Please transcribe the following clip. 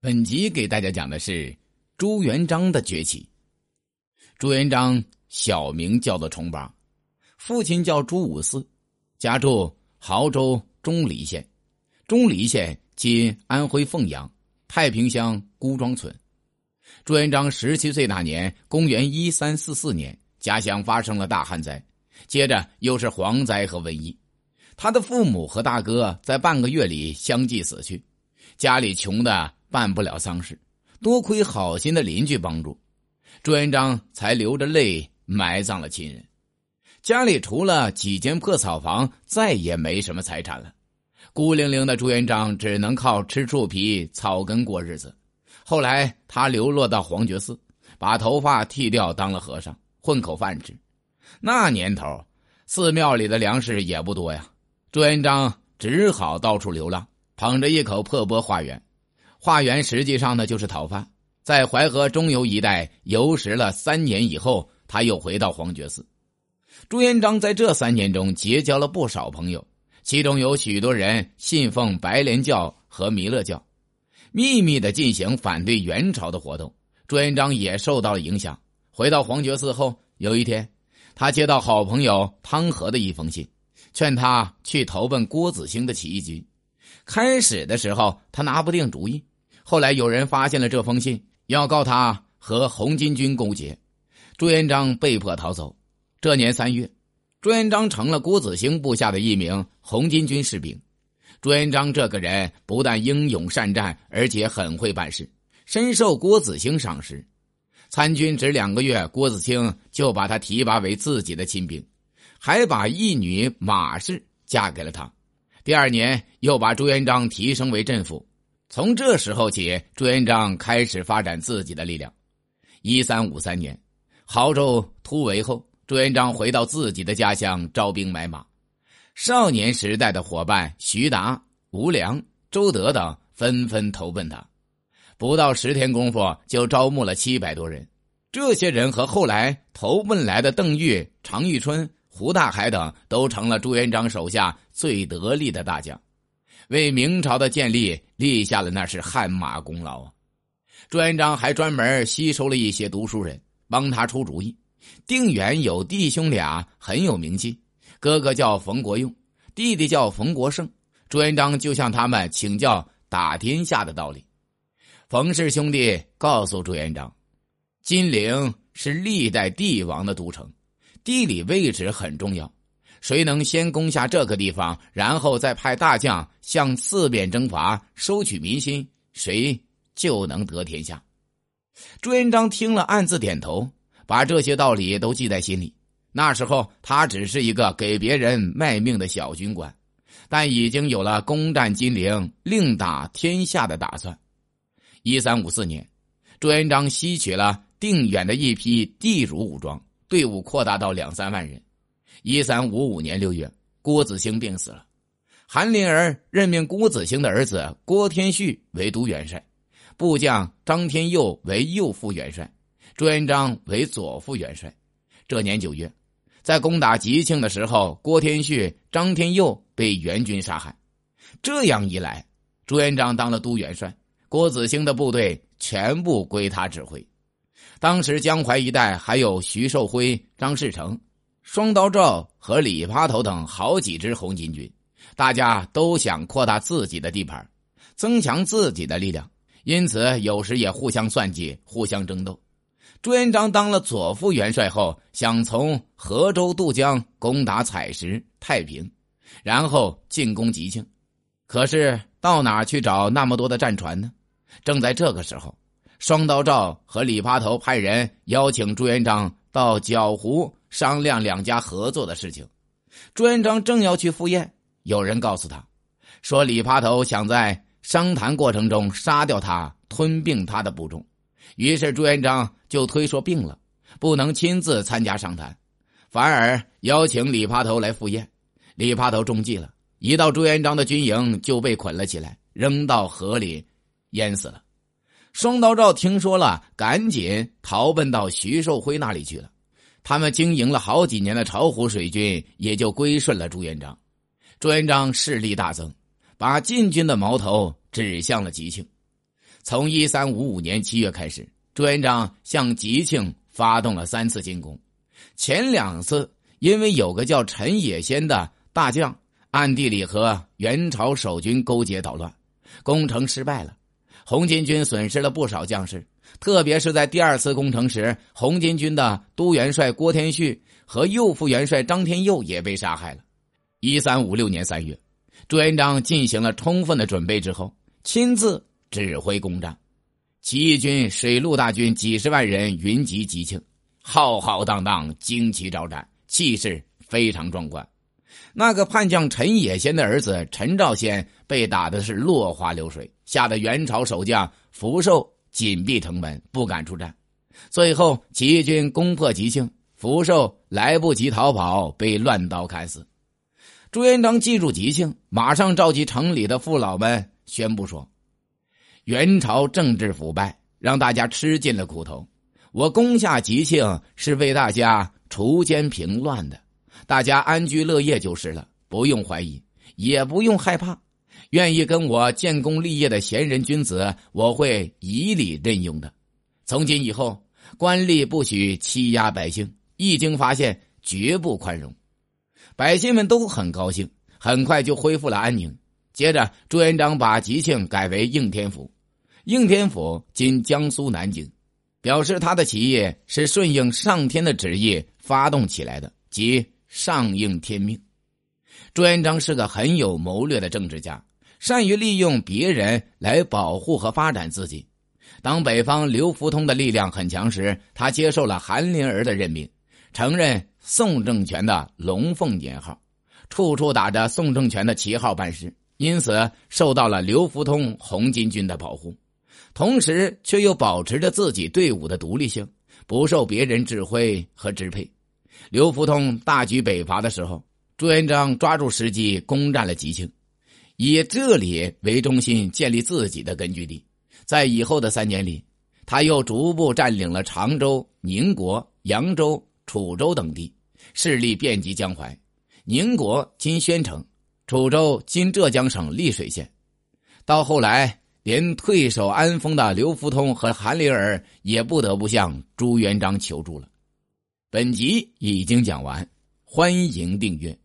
本集给大家讲的是朱元璋的崛起。朱元璋小名叫做重八，父亲叫朱五四，家住亳州钟离县，钟离县今安徽凤阳太平乡孤庄村。朱元璋十七岁那年，公元一三四四年，家乡发生了大旱灾，接着又是蝗灾和瘟疫，他的父母和大哥在半个月里相继死去，家里穷的。办不了丧事，多亏好心的邻居帮助，朱元璋才流着泪埋葬了亲人。家里除了几间破草房，再也没什么财产了。孤零零的朱元璋只能靠吃树皮、草根过日子。后来他流落到黄觉寺，把头发剃掉当了和尚，混口饭吃。那年头，寺庙里的粮食也不多呀，朱元璋只好到处流浪，捧着一口破钵化缘。化缘实际上呢就是讨饭，在淮河中游一带游食了三年以后，他又回到黄觉寺。朱元璋在这三年中结交了不少朋友，其中有许多人信奉白莲教和弥勒教，秘密的进行反对元朝的活动。朱元璋也受到了影响。回到黄觉寺后，有一天，他接到好朋友汤和的一封信，劝他去投奔郭子兴的起义军。开始的时候，他拿不定主意。后来有人发现了这封信，要告他和红巾军勾结，朱元璋被迫逃走。这年三月，朱元璋成了郭子兴部下的一名红巾军士兵。朱元璋这个人不但英勇善战，而且很会办事，深受郭子兴赏识。参军只两个月，郭子兴就把他提拔为自己的亲兵，还把义女马氏嫁给了他。第二年，又把朱元璋提升为镇抚。从这时候起，朱元璋开始发展自己的力量。一三五三年，亳州突围后，朱元璋回到自己的家乡招兵买马。少年时代的伙伴徐达、吴良、周德等纷纷投奔他，不到十天功夫就招募了七百多人。这些人和后来投奔来的邓愈、常遇春、胡大海等，都成了朱元璋手下最得力的大将。为明朝的建立立下了那是汗马功劳啊！朱元璋还专门吸收了一些读书人，帮他出主意。定远有弟兄俩很有名气，哥哥叫冯国用，弟弟叫冯国胜。朱元璋就向他们请教打天下的道理。冯氏兄弟告诉朱元璋，金陵是历代帝王的都城，地理位置很重要。谁能先攻下这个地方，然后再派大将向四面征伐，收取民心，谁就能得天下。朱元璋听了，暗自点头，把这些道理都记在心里。那时候他只是一个给别人卖命的小军官，但已经有了攻占金陵、另打天下的打算。一三五四年，朱元璋吸取了定远的一批地主武装，队伍扩大到两三万人。一三五五年六月，郭子兴病死了，韩林儿任命郭子兴的儿子郭天旭为都元帅，部将张天佑为右副元帅，朱元璋为左副元帅。这年九月，在攻打吉庆的时候，郭天旭、张天佑被元军杀害。这样一来，朱元璋当了都元帅，郭子兴的部队全部归他指挥。当时江淮一带还有徐寿辉、张士诚。双刀赵和李扒头等好几支红巾军，大家都想扩大自己的地盘，增强自己的力量，因此有时也互相算计，互相争斗。朱元璋当了左副元帅后，想从河州渡江攻打采石、太平，然后进攻吉庆，可是到哪去找那么多的战船呢？正在这个时候，双刀赵和李扒头派人邀请朱元璋到角湖。商量两家合作的事情，朱元璋正要去赴宴，有人告诉他，说李扒头想在商谈过程中杀掉他，吞并他的部众。于是朱元璋就推说病了，不能亲自参加商谈，反而邀请李扒头来赴宴。李扒头中计了，一到朱元璋的军营就被捆了起来，扔到河里淹死了。双刀赵听说了，赶紧逃奔到徐寿辉那里去了。他们经营了好几年的巢湖水军也就归顺了朱元璋，朱元璋势力大增，把禁军的矛头指向了吉庆。从一三五五年七月开始，朱元璋向吉庆发动了三次进攻，前两次因为有个叫陈野先的大将暗地里和元朝守军勾结捣乱，攻城失败了，红巾军损失了不少将士。特别是在第二次攻城时，红巾军的都元帅郭天旭和右副元帅张天佑也被杀害了。一三五六年三月，朱元璋进行了充分的准备之后，亲自指挥攻占。起义军水陆大军几十万人云集吉庆，浩浩荡荡，旌旗招展，气势非常壮观。那个叛将陈野先的儿子陈兆先被打的是落花流水，吓得元朝守将福寿。紧闭城门，不敢出战。最后，起义军攻破吉庆，福寿来不及逃跑，被乱刀砍死。朱元璋记住吉庆，马上召集城里的父老们，宣布说：“元朝政治腐败，让大家吃尽了苦头。我攻下吉庆，是为大家除奸平乱的，大家安居乐业就是了，不用怀疑，也不用害怕。”愿意跟我建功立业的贤人君子，我会以礼任用的。从今以后，官吏不许欺压百姓，一经发现，绝不宽容。百姓们都很高兴，很快就恢复了安宁。接着，朱元璋把吉庆改为应天府，应天府今江苏南京，表示他的起义是顺应上天的旨意发动起来的，即上应天命。朱元璋是个很有谋略的政治家。善于利用别人来保护和发展自己。当北方刘福通的力量很强时，他接受了韩林儿的任命，承认宋政权的龙凤年号，处处打着宋政权的旗号办事，因此受到了刘福通红巾军的保护。同时，却又保持着自己队伍的独立性，不受别人指挥和支配。刘福通大举北伐的时候，朱元璋抓住时机攻占了吉庆。以这里为中心建立自己的根据地，在以后的三年里，他又逐步占领了常州、宁国、扬州、楚州等地，势力遍及江淮。宁国今宣城，楚州今浙江省丽水县。到后来，连退守安丰的刘福通和韩林儿也不得不向朱元璋求助了。本集已经讲完，欢迎订阅。